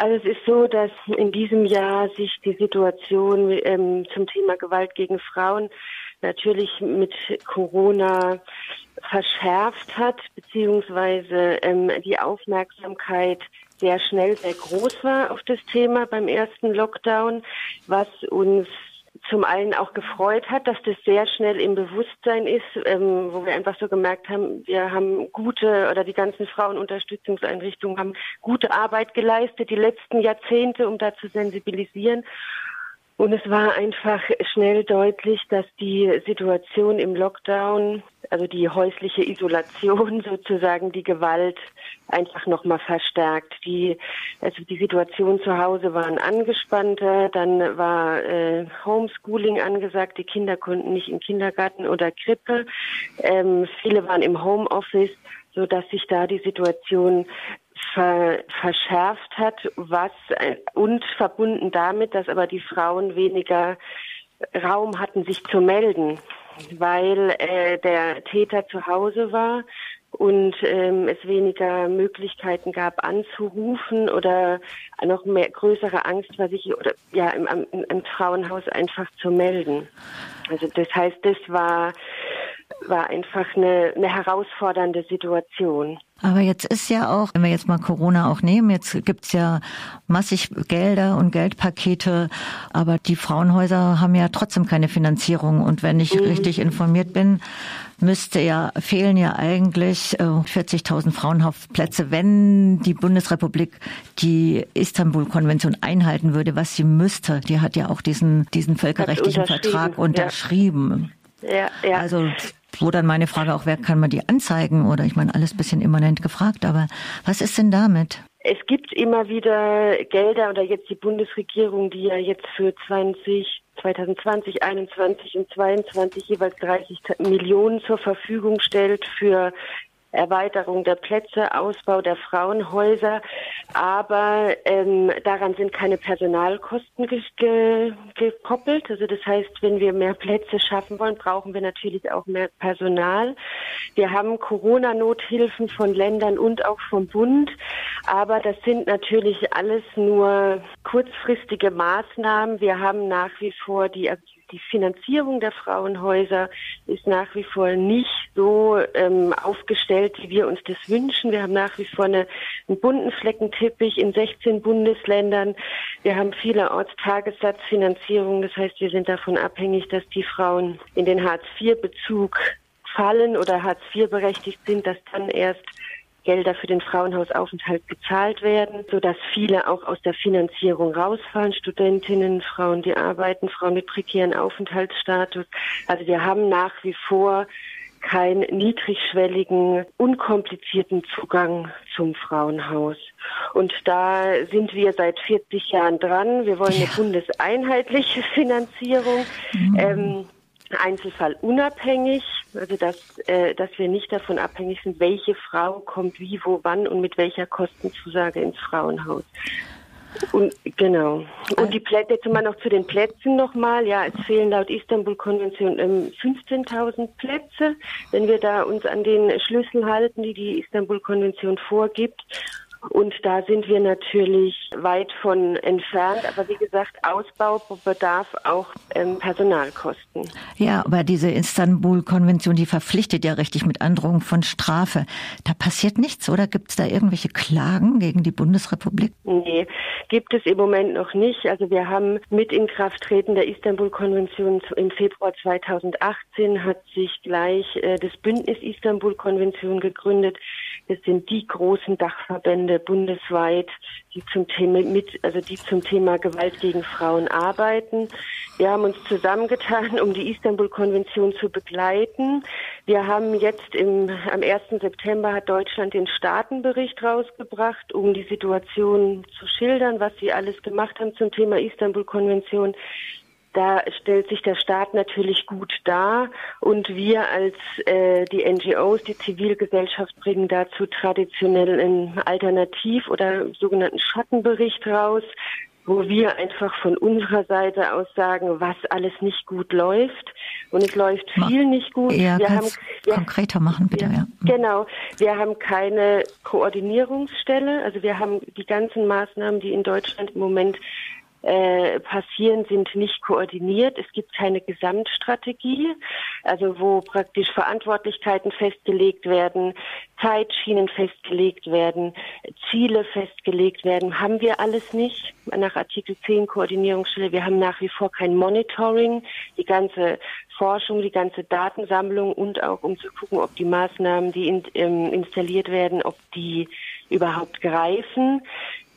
Also es ist so, dass in diesem Jahr sich die Situation ähm, zum Thema Gewalt gegen Frauen natürlich mit Corona verschärft hat, beziehungsweise ähm, die Aufmerksamkeit sehr schnell sehr groß war auf das Thema beim ersten Lockdown, was uns zum einen auch gefreut hat, dass das sehr schnell im Bewusstsein ist, ähm, wo wir einfach so gemerkt haben, wir haben gute oder die ganzen Frauenunterstützungseinrichtungen haben gute Arbeit geleistet die letzten Jahrzehnte, um da zu sensibilisieren. Und es war einfach schnell deutlich, dass die Situation im Lockdown, also die häusliche Isolation sozusagen, die Gewalt einfach nochmal verstärkt. Die, also die Situation zu Hause waren angespannter, dann war äh, Homeschooling angesagt, die Kinder konnten nicht im Kindergarten oder Krippe, ähm, viele waren im Homeoffice, so dass sich da die Situation ver, verschärft hat, was und verbunden damit, dass aber die Frauen weniger Raum hatten, sich zu melden, weil äh, der Täter zu Hause war und ähm, es weniger Möglichkeiten gab anzurufen oder noch mehr größere Angst war sich oder ja im, im, im Frauenhaus einfach zu melden. Also das heißt, das war war einfach eine, eine herausfordernde Situation. Aber jetzt ist ja auch, wenn wir jetzt mal Corona auch nehmen, jetzt gibt's ja massig Gelder und Geldpakete, aber die Frauenhäuser haben ja trotzdem keine Finanzierung. Und wenn ich mhm. richtig informiert bin, müsste ja, fehlen ja eigentlich 40.000 äh, Frauenhofplätze, wenn die Bundesrepublik die Istanbul-Konvention einhalten würde, was sie müsste. Die hat ja auch diesen, diesen völkerrechtlichen Vertrag unterschrieben. Ja. Ja, ja. Also wo dann meine Frage auch, wer kann man die anzeigen? Oder ich meine, alles bisschen immanent gefragt, aber was ist denn damit? Es gibt immer wieder Gelder oder jetzt die Bundesregierung, die ja jetzt für 20, 2020, 21 und 22 jeweils 30 Millionen zur Verfügung stellt für Erweiterung der Plätze, Ausbau der Frauenhäuser, aber ähm, daran sind keine Personalkosten ge ge gekoppelt. Also das heißt, wenn wir mehr Plätze schaffen wollen, brauchen wir natürlich auch mehr Personal. Wir haben Corona-Nothilfen von Ländern und auch vom Bund, aber das sind natürlich alles nur kurzfristige Maßnahmen. Wir haben nach wie vor die die Finanzierung der Frauenhäuser ist nach wie vor nicht so ähm, aufgestellt, wie wir uns das wünschen. Wir haben nach wie vor eine, einen bunten Fleckenteppich in 16 Bundesländern. Wir haben vielerorts Tagessatzfinanzierung. Das heißt, wir sind davon abhängig, dass die Frauen in den Hartz-IV-Bezug fallen oder Hartz IV berechtigt sind, dass dann erst Gelder für den Frauenhausaufenthalt gezahlt werden, sodass viele auch aus der Finanzierung rausfallen. Studentinnen, Frauen, die arbeiten, Frauen mit prekären Aufenthaltsstatus. Also wir haben nach wie vor keinen niedrigschwelligen, unkomplizierten Zugang zum Frauenhaus. Und da sind wir seit 40 Jahren dran. Wir wollen eine bundeseinheitliche Finanzierung. Mhm. Ähm, Einzelfall unabhängig, also dass, äh, dass wir nicht davon abhängig sind, welche Frau kommt wie, wo, wann und mit welcher Kostenzusage ins Frauenhaus. Und genau. Und die Plätze, jetzt mal noch zu den Plätzen nochmal. Ja, es fehlen laut Istanbul-Konvention ähm, 15.000 Plätze. Wenn wir da uns an den Schlüssel halten, die die Istanbul-Konvention vorgibt. Und da sind wir natürlich weit von entfernt. Aber wie gesagt, Ausbau bedarf auch ähm, Personalkosten. Ja, aber diese Istanbul-Konvention, die verpflichtet ja richtig mit Androhung von Strafe. Da passiert nichts, oder? Gibt es da irgendwelche Klagen gegen die Bundesrepublik? Nee, gibt es im Moment noch nicht. Also wir haben mit Inkrafttreten der Istanbul-Konvention im Februar 2018 hat sich gleich äh, das Bündnis Istanbul-Konvention gegründet. Das sind die großen Dachverbände bundesweit, die zum Thema mit, also die zum Thema Gewalt gegen Frauen arbeiten. Wir haben uns zusammengetan, um die Istanbul-Konvention zu begleiten. Wir haben jetzt im, am 1. September hat Deutschland den Staatenbericht rausgebracht, um die Situation zu schildern, was sie alles gemacht haben zum Thema Istanbul-Konvention. Da stellt sich der Staat natürlich gut dar und wir als äh, die NGOs, die Zivilgesellschaft bringen dazu traditionell einen Alternativ- oder sogenannten Schattenbericht raus, wo wir einfach von unserer Seite aus sagen, was alles nicht gut läuft und es läuft viel nicht gut. Ja, wir haben wir, konkreter machen bitte. Ja, ja. Mhm. Genau, wir haben keine Koordinierungsstelle. Also wir haben die ganzen Maßnahmen, die in Deutschland im Moment äh, passieren, sind nicht koordiniert. Es gibt keine Gesamtstrategie, also wo praktisch Verantwortlichkeiten festgelegt werden, Zeitschienen festgelegt werden, Ziele festgelegt werden. Haben wir alles nicht nach Artikel 10 Koordinierungsstelle. Wir haben nach wie vor kein Monitoring. Die ganze Forschung, die ganze Datensammlung und auch um zu gucken, ob die Maßnahmen, die in, ähm, installiert werden, ob die überhaupt greifen.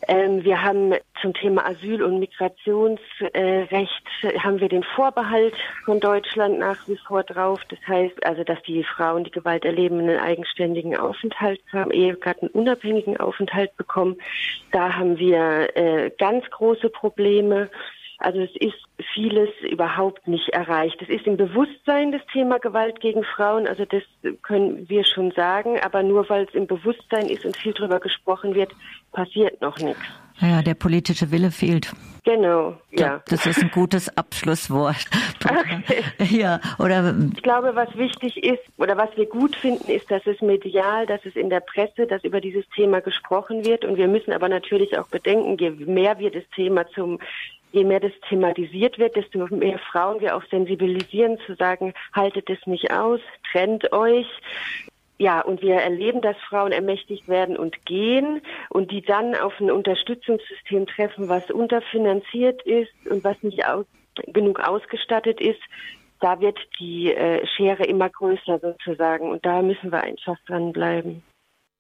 Ähm, wir haben zum Thema Asyl- und Migrationsrecht äh, haben wir den Vorbehalt von Deutschland nach wie vor drauf. Das heißt also, dass die Frauen, die Gewalt erleben, einen eigenständigen Aufenthalt haben, Ehegatten unabhängigen Aufenthalt bekommen. Da haben wir äh, ganz große Probleme. Also es ist vieles überhaupt nicht erreicht. Es ist im Bewusstsein das Thema Gewalt gegen Frauen, also das können wir schon sagen, aber nur weil es im Bewusstsein ist und viel darüber gesprochen wird, passiert noch nichts. Naja, der politische Wille fehlt. Genau, ja. Das ist ein gutes Abschlusswort. Okay. Ja, oder ich glaube, was wichtig ist oder was wir gut finden, ist, dass es medial, dass es in der Presse, dass über dieses Thema gesprochen wird. Und wir müssen aber natürlich auch bedenken, je mehr wir das Thema zum je mehr das thematisiert wird, desto mehr Frauen wir auch sensibilisieren, zu sagen, haltet es nicht aus, trennt euch. Ja, und wir erleben, dass Frauen ermächtigt werden und gehen und die dann auf ein Unterstützungssystem treffen, was unterfinanziert ist und was nicht aus, genug ausgestattet ist. Da wird die äh, Schere immer größer sozusagen und da müssen wir einfach dranbleiben.